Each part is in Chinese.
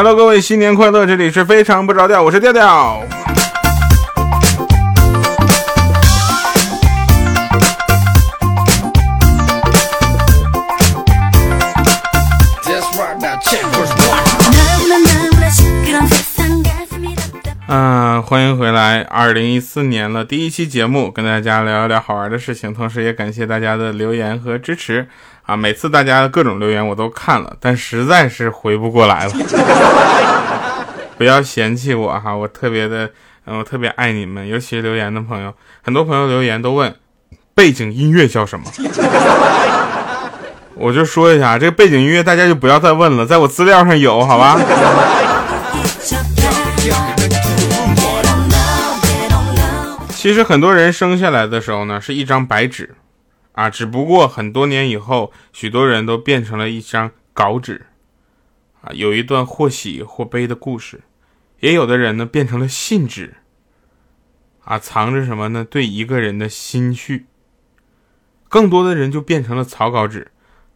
Hello，各位，新年快乐！这里是非常不着调，我是调调。嗯，欢迎回来，二零一四年了，第一期节目，跟大家聊一聊好玩的事情，同时也感谢大家的留言和支持啊！每次大家的各种留言我都看了，但实在是回不过来了，不要嫌弃我哈，我特别的，嗯，我特别爱你们，尤其是留言的朋友，很多朋友留言都问背景音乐叫什么，我就说一下，这个背景音乐大家就不要再问了，在我资料上有，好吧？其实很多人生下来的时候呢，是一张白纸，啊，只不过很多年以后，许多人都变成了一张稿纸，啊，有一段或喜或悲的故事，也有的人呢变成了信纸，啊，藏着什么呢？对一个人的心绪。更多的人就变成了草稿纸，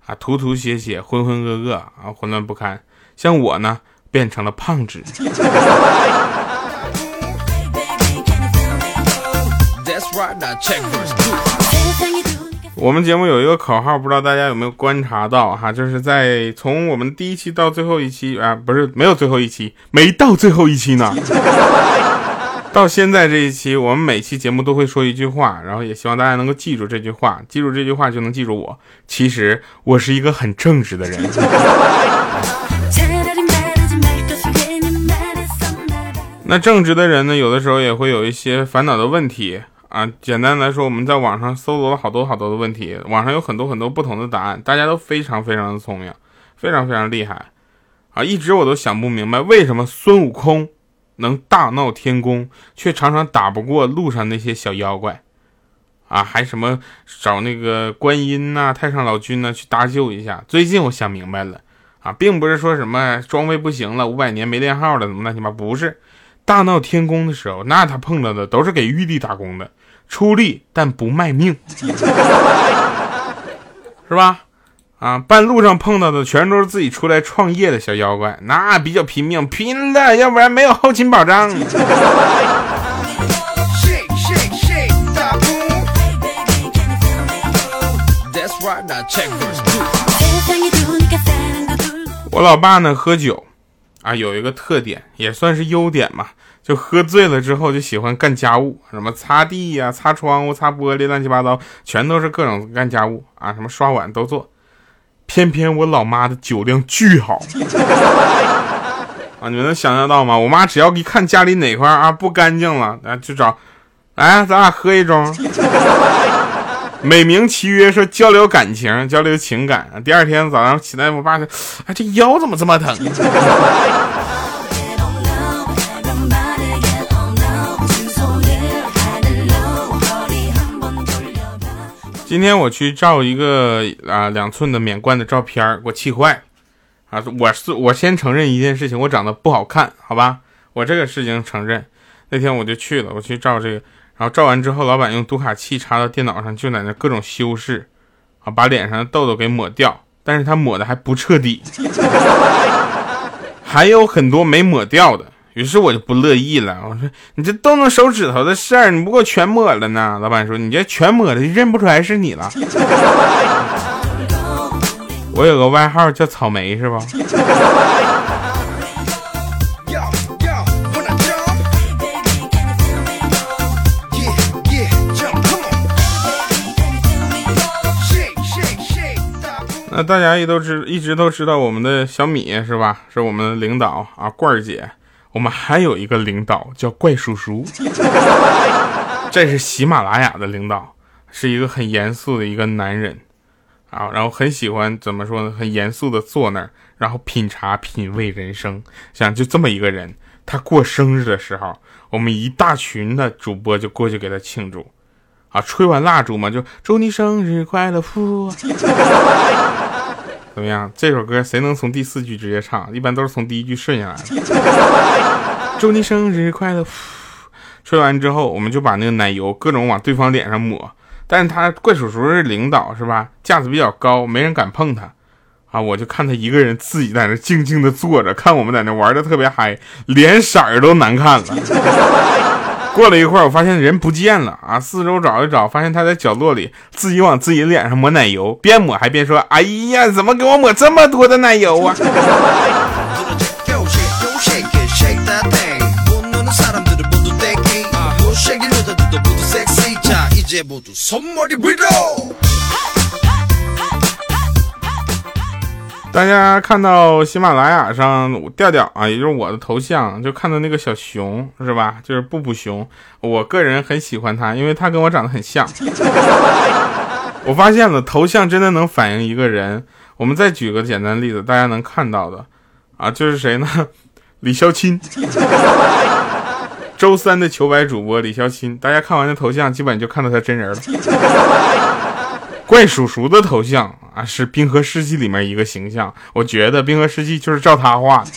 啊，涂涂写写，浑浑噩噩，啊，混乱不堪。像我呢，变成了胖纸。我们节目有一个口号，不知道大家有没有观察到哈？就是在从我们第一期到最后一期啊，不是没有最后一期，没到最后一期呢。到现在这一期，我们每期节目都会说一句话，然后也希望大家能够记住这句话，记住这句话就能记住我。其实我是一个很正直的人。那正直的人呢，有的时候也会有一些烦恼的问题。啊，简单来说，我们在网上搜罗了好多好多的问题，网上有很多很多不同的答案，大家都非常非常的聪明，非常非常厉害，啊，一直我都想不明白，为什么孙悟空能大闹天宫，却常常打不过路上那些小妖怪，啊，还什么找那个观音呐、太上老君呐去搭救一下。最近我想明白了，啊，并不是说什么装备不行了，五百年没练号了，怎么乱七八，不是，大闹天宫的时候，那他碰到的都是给玉帝打工的。出力但不卖命，是吧？啊，半路上碰到的全都是自己出来创业的小妖怪，那比较拼命，拼了，要不然没有后勤保障。我老爸呢，喝酒啊，有一个特点，也算是优点嘛。就喝醉了之后就喜欢干家务，什么擦地呀、擦窗户、擦玻璃，乱七八糟，全都是各种干家务啊，什么刷碗都做。偏偏我老妈的酒量巨好啊，你们能想象到吗？我妈只要一看家里哪块啊不干净了，啊就找，来咱俩喝一盅，美名其曰说交流感情、交流情感。第二天早上起来，我爸说，哎这腰怎么这么疼？今天我去照一个啊两寸的免冠的照片给我气坏了啊！我是我先承认一件事情，我长得不好看，好吧？我这个事情承认。那天我就去了，我去照这个，然后照完之后，老板用读卡器插到电脑上，就在那各种修饰啊，把脸上的痘痘给抹掉，但是他抹的还不彻底，还有很多没抹掉的。于是我就不乐意了，我说你这动动手指头的事儿，你不给我全抹了呢？老板说你这全抹了，就认不出来是你了。我有个外号叫草莓，是吧？大家也都知，一直都知道我们的小米是吧？是我们的领导啊，罐儿姐。我们还有一个领导叫怪叔叔，这是喜马拉雅的领导，是一个很严肃的一个男人啊，然后很喜欢怎么说呢？很严肃的坐那儿，然后品茶品味人生。想就这么一个人，他过生日的时候，我们一大群的主播就过去给他庆祝啊，吹完蜡烛嘛，就祝你生日快乐，呼。怎么样？这首歌谁能从第四句直接唱？一般都是从第一句顺下来的。祝你生日快乐！吹完之后，我们就把那个奶油各种往对方脸上抹。但是他怪叔叔是领导是吧？架子比较高，没人敢碰他啊，我就看他一个人自己在那静静的坐着，看我们在那玩的特别嗨，脸色都难看了。过了一会儿，我发现人不见了啊，四周找一找，发现他在角落里自己往自己脸上抹奶油，边抹还边说：“哎呀，怎么给我抹这么多的奶油啊？” 大家看到喜马拉雅上调调啊，也就是我的头像，就看到那个小熊是吧？就是布布熊，我个人很喜欢他，因为他跟我长得很像。我发现了，头像真的能反映一个人。我们再举个简单例子，大家能看到的啊，就是谁呢？李潇钦，周三的求白主播李潇钦。大家看完这头像，基本就看到他真人了。怪叔叔的头像啊，是《冰河世纪》里面一个形象，我觉得《冰河世纪》就是照他画的。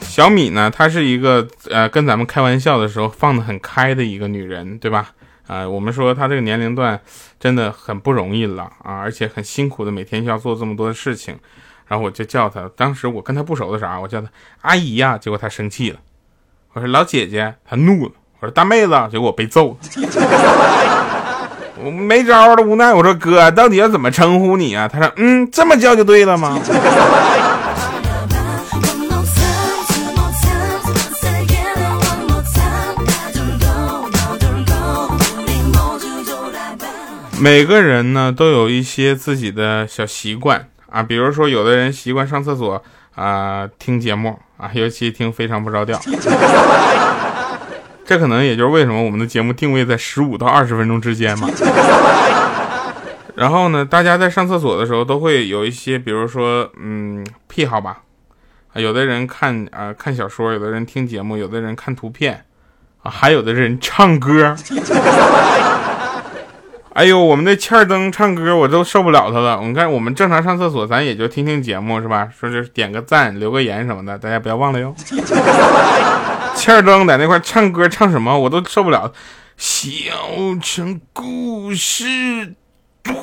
小米呢，她是一个呃，跟咱们开玩笑的时候放的很开的一个女人，对吧？啊，我们说她这个年龄段真的很不容易了啊，而且很辛苦的，每天需要做这么多的事情。然后我就叫她，当时我跟她不熟的啥，我叫她阿姨呀，结果她生气了。我说老姐姐，她怒了。我说大妹子，结果我被揍了。我没招了，无奈。我说哥，到底要怎么称呼你啊？他说，嗯，这么叫就对了吗？每个人呢都有一些自己的小习惯啊，比如说有的人习惯上厕所啊听节目。啊，尤其听非常不着调，这可能也就是为什么我们的节目定位在十五到二十分钟之间嘛。然后呢，大家在上厕所的时候都会有一些，比如说，嗯，癖好吧。啊，有的人看啊看小说，有的人听节目，有的人看图片，啊，还有的人唱歌。哎呦，我们那欠儿灯唱歌我都受不了他了。你看，我们正常上厕所，咱也就听听节目是吧？说是点个赞、留个言什么的，大家不要忘了哟。欠儿灯在那块唱歌，唱什么我都受不了。小城故事多。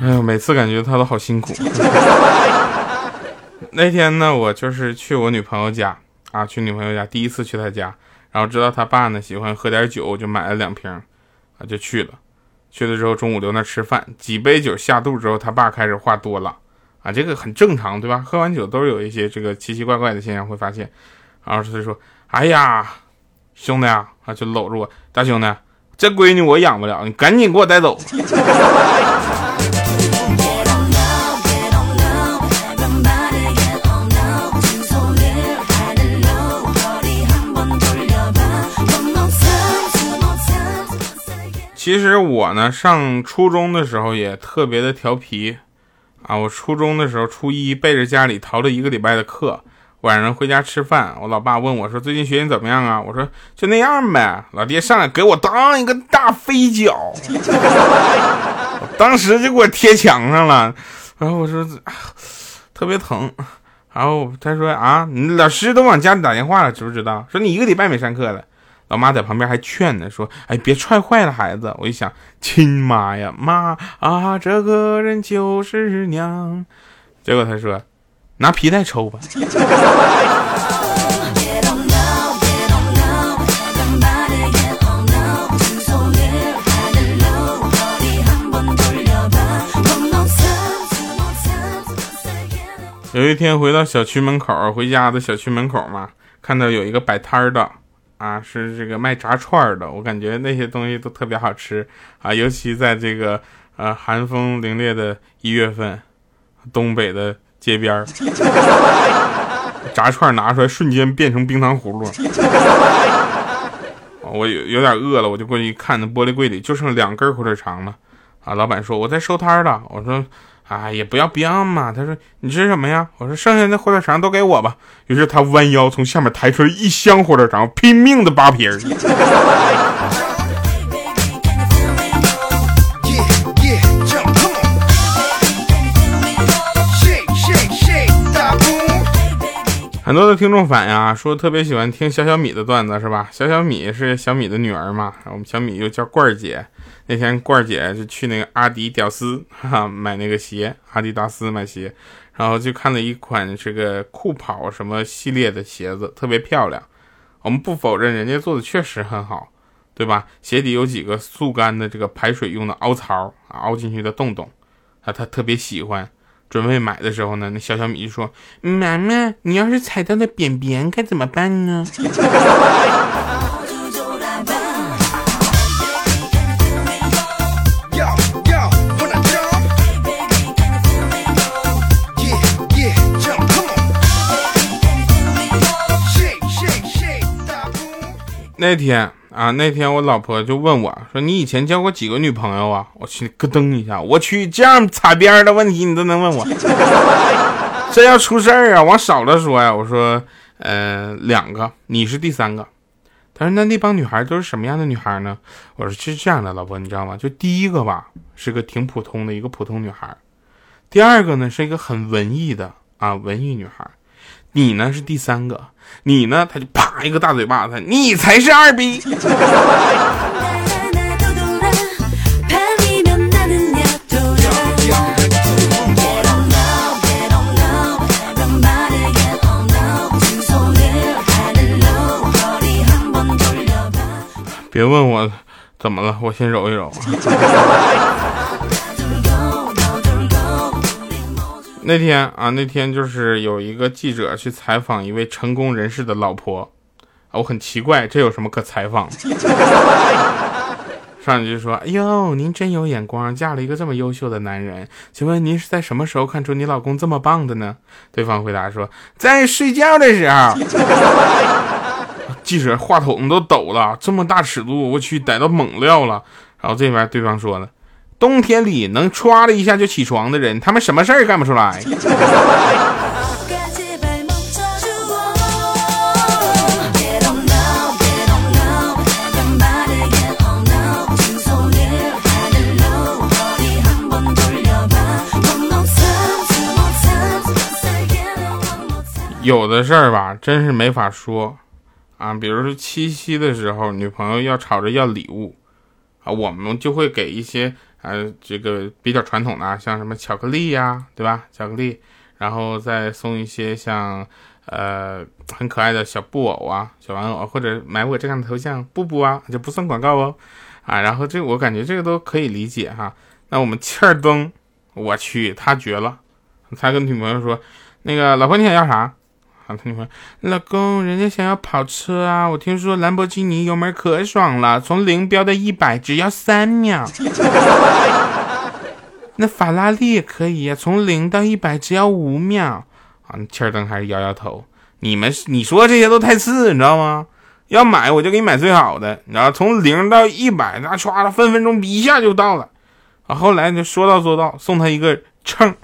哎呦，每次感觉他都好辛苦。那天呢，我就是去我女朋友家啊，去女朋友家，第一次去她家，然后知道她爸呢喜欢喝点酒，我就买了两瓶，啊，就去了。去了之后，中午留那吃饭，几杯酒下肚之后，他爸开始话多了，啊，这个很正常，对吧？喝完酒都是有一些这个奇奇怪怪的现象会发现。然后他就说：“哎呀，兄弟啊，啊，就搂着我，大兄弟，这闺女我养不了，你赶紧给我带走。”其实我呢，上初中的时候也特别的调皮，啊，我初中的时候初一背着家里逃了一个礼拜的课，晚上回家吃饭，我老爸问我说：“最近学习怎么样啊？”我说：“就那样呗。”老爹上来给我当一个大飞脚，当时就给我贴墙上了，然后我说特别疼，然后他说：“啊，你老师都往家里打电话了，知不知道？说你一个礼拜没上课了。”老妈在旁边还劝呢，说：“哎，别踹坏了孩子。”我一想，亲妈呀，妈啊，这个人就是娘。结果他说：“拿皮带抽吧。”有一天回到小区门口，回家的小区门口嘛，看到有一个摆摊的。啊，是这个卖炸串的，我感觉那些东西都特别好吃啊，尤其在这个呃寒风凛冽的一月份，东北的街边儿，炸串拿出来瞬间变成冰糖葫芦。我有有点饿了，我就过去一看，那玻璃柜里就剩两根火腿肠了。啊，老板说我在收摊了，我说。哎，也不要不要嘛。他说：“你吃什么呀？”我说：“剩下的火腿肠都给我吧。”于是他弯腰从下面抬出来一箱火腿肠，拼命的扒皮。很多的听众反映啊，说特别喜欢听小小米的段子，是吧？小小米是小米的女儿嘛，我们小米又叫罐儿姐。那天罐儿姐就去那个阿迪屌丝哈买那个鞋，阿迪达斯买鞋，然后就看了一款这个酷跑什么系列的鞋子，特别漂亮。我们不否认人家做的确实很好，对吧？鞋底有几个速干的这个排水用的凹槽啊，凹进去的洞洞，啊，他特别喜欢。准备买的时候呢，那小小米就说：“妈妈，你要是踩到了便便该怎么办呢？” 那天。啊，那天我老婆就问我说：“你以前交过几个女朋友啊？”我去咯噔一下，我去这样擦边的问题你都能问我，这要出事儿啊！往少了说呀，我说，呃，两个，你是第三个。他说：“那那帮女孩都是什么样的女孩呢？”我说：“是这样的，老婆，你知道吗？就第一个吧，是个挺普通的一个普通女孩，第二个呢是一个很文艺的啊文艺女孩。”你呢是第三个，你呢他就啪一个大嘴巴子，你才是二逼。别问我怎么了，我先揉一揉。那天啊，那天就是有一个记者去采访一位成功人士的老婆，啊，我很奇怪，这有什么可采访？上去就说：“哎呦，您真有眼光，嫁了一个这么优秀的男人。请问您是在什么时候看出你老公这么棒的呢？”对方回答说：“在睡觉的时候。”记者话筒都抖了，这么大尺度，我去逮到猛料了。然后这边对方说了。冬天里能唰的一下就起床的人，他们什么事儿干不出来？有的事儿吧，真是没法说啊。比如说七夕的时候，女朋友要吵着要礼物啊，我们就会给一些。呃，这个比较传统的，像什么巧克力呀，对吧？巧克力，然后再送一些像呃很可爱的小布偶啊、小玩偶，或者买我这样的头像布布啊，就不算广告哦。啊，然后这我感觉这个都可以理解哈。那我们欠儿灯，我去，他绝了，他跟女朋友说，那个老婆你想要啥？啊，他女朋友，老公，人家想要跑车啊！我听说兰博基尼油门可爽了，从零飙到一百只要三秒。那法拉利也可以呀，从零到一百只要五秒。啊，切尔登还是摇摇头。你们你说这些都太次，你知道吗？要买我就给你买最好的，你知道，从零到一百，那唰了分分钟一下就到了。啊，后来就说到做到，送他一个秤。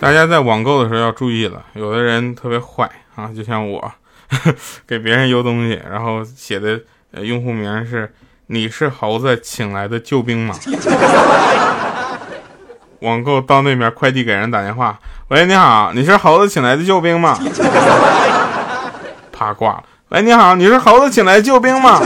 大家在网购的时候要注意了，有的人特别坏啊，就像我，给别人邮东西，然后写的用户名是“你是猴子请来的救兵吗？” 网购到那边，快递给人打电话：“喂，你好，你是猴子请来的救兵吗？” 啪挂了。喂，你好，你是猴子请来救兵吗？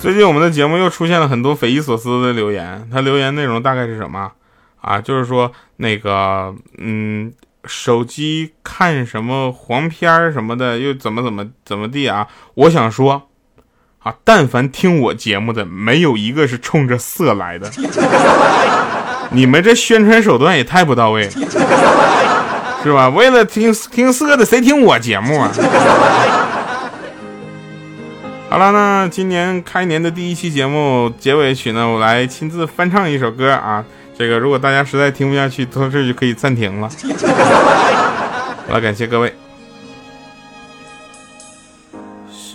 最近我们的节目又出现了很多匪夷所思的留言，他留言内容大概是什么啊？就是说那个，嗯，手机看什么黄片什么的，又怎么怎么怎么地啊？我想说，啊，但凡听我节目的，没有一个是冲着色来的，你们这宣传手段也太不到位了，是吧？为了听听色的，谁听我节目啊？好了，那今年开年的第一期节目结尾曲呢，我来亲自翻唱一首歌啊。这个如果大家实在听不下去，到这就可以暂停了。好了，感谢各位。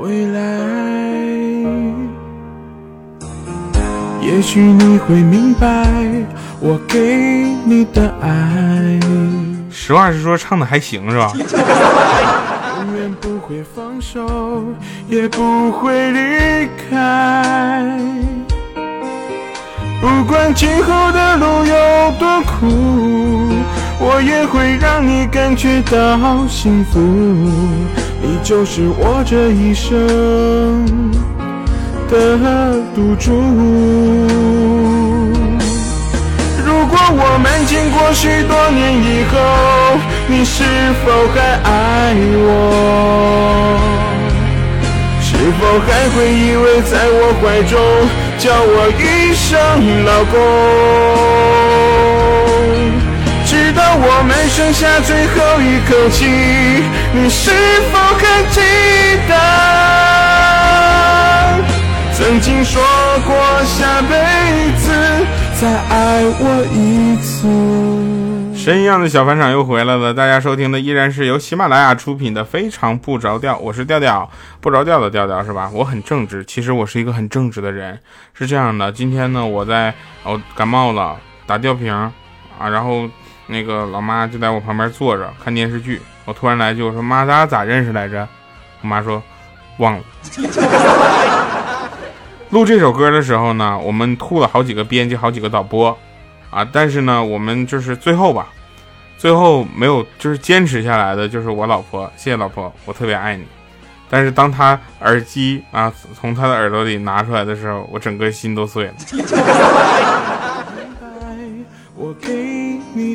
未来。也许你会明白我给你的爱。实话实说，唱的还行是吧？永远不会放手，也不会离开。不管今后的路有多苦，我也会让你感觉到幸福。你就是我这一生。的赌注。如果我们经过许多年以后，你是否还爱我？是否还会依偎在我怀中，叫我一声老公？直到我们剩下最后一口气，你是否还记得？曾经说过下辈子再爱我一次。神一样的小返场又回来了，大家收听的依然是由喜马拉雅出品的《非常不着调》，我是调调，不着调的调调是吧？我很正直，其实我是一个很正直的人。是这样的，今天呢，我在哦感冒了，打吊瓶啊，然后那个老妈就在我旁边坐着看电视剧，我突然来句我说妈，咱俩咋认识来着？我妈说忘了。录这首歌的时候呢，我们吐了好几个编辑，好几个导播，啊，但是呢，我们就是最后吧，最后没有就是坚持下来的，就是我老婆，谢谢老婆，我特别爱你。但是当他耳机啊从他的耳朵里拿出来的时候，我整个心都碎了。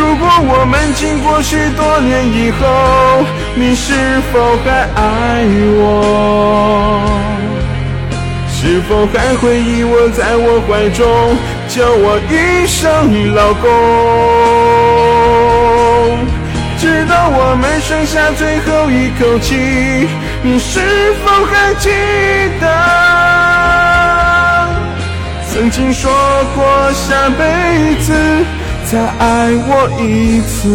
如果我们经过许多年以后，你是否还爱我？是否还会依偎在我怀中，叫我一声老公？直到我们剩下最后一口气，你是否还记得曾经说过下辈子？再爱我一次。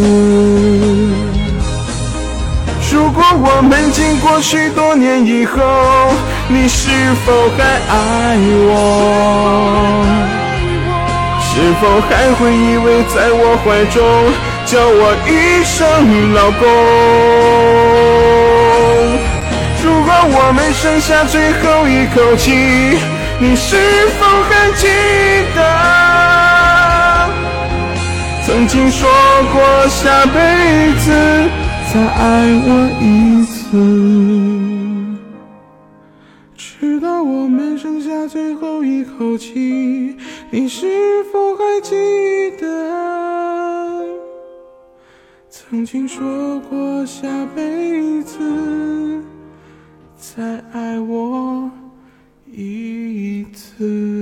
如果我们经过许多年以后，你是否还爱我？是否还会依偎在我怀中，叫我一声老公？如果我们剩下最后一口气，你是否还记得？曾经说过下辈子再爱我一次，直到我们剩下最后一口气，你是否还记得？曾经说过下辈子再爱我一次。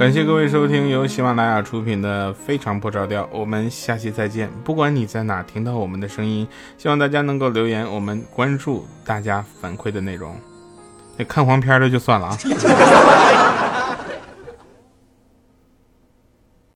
感谢各位收听由喜马拉雅出品的《非常不着调》，我们下期再见。不管你在哪听到我们的声音，希望大家能够留言，我们关注大家反馈的内容。那看黄片的就算了啊。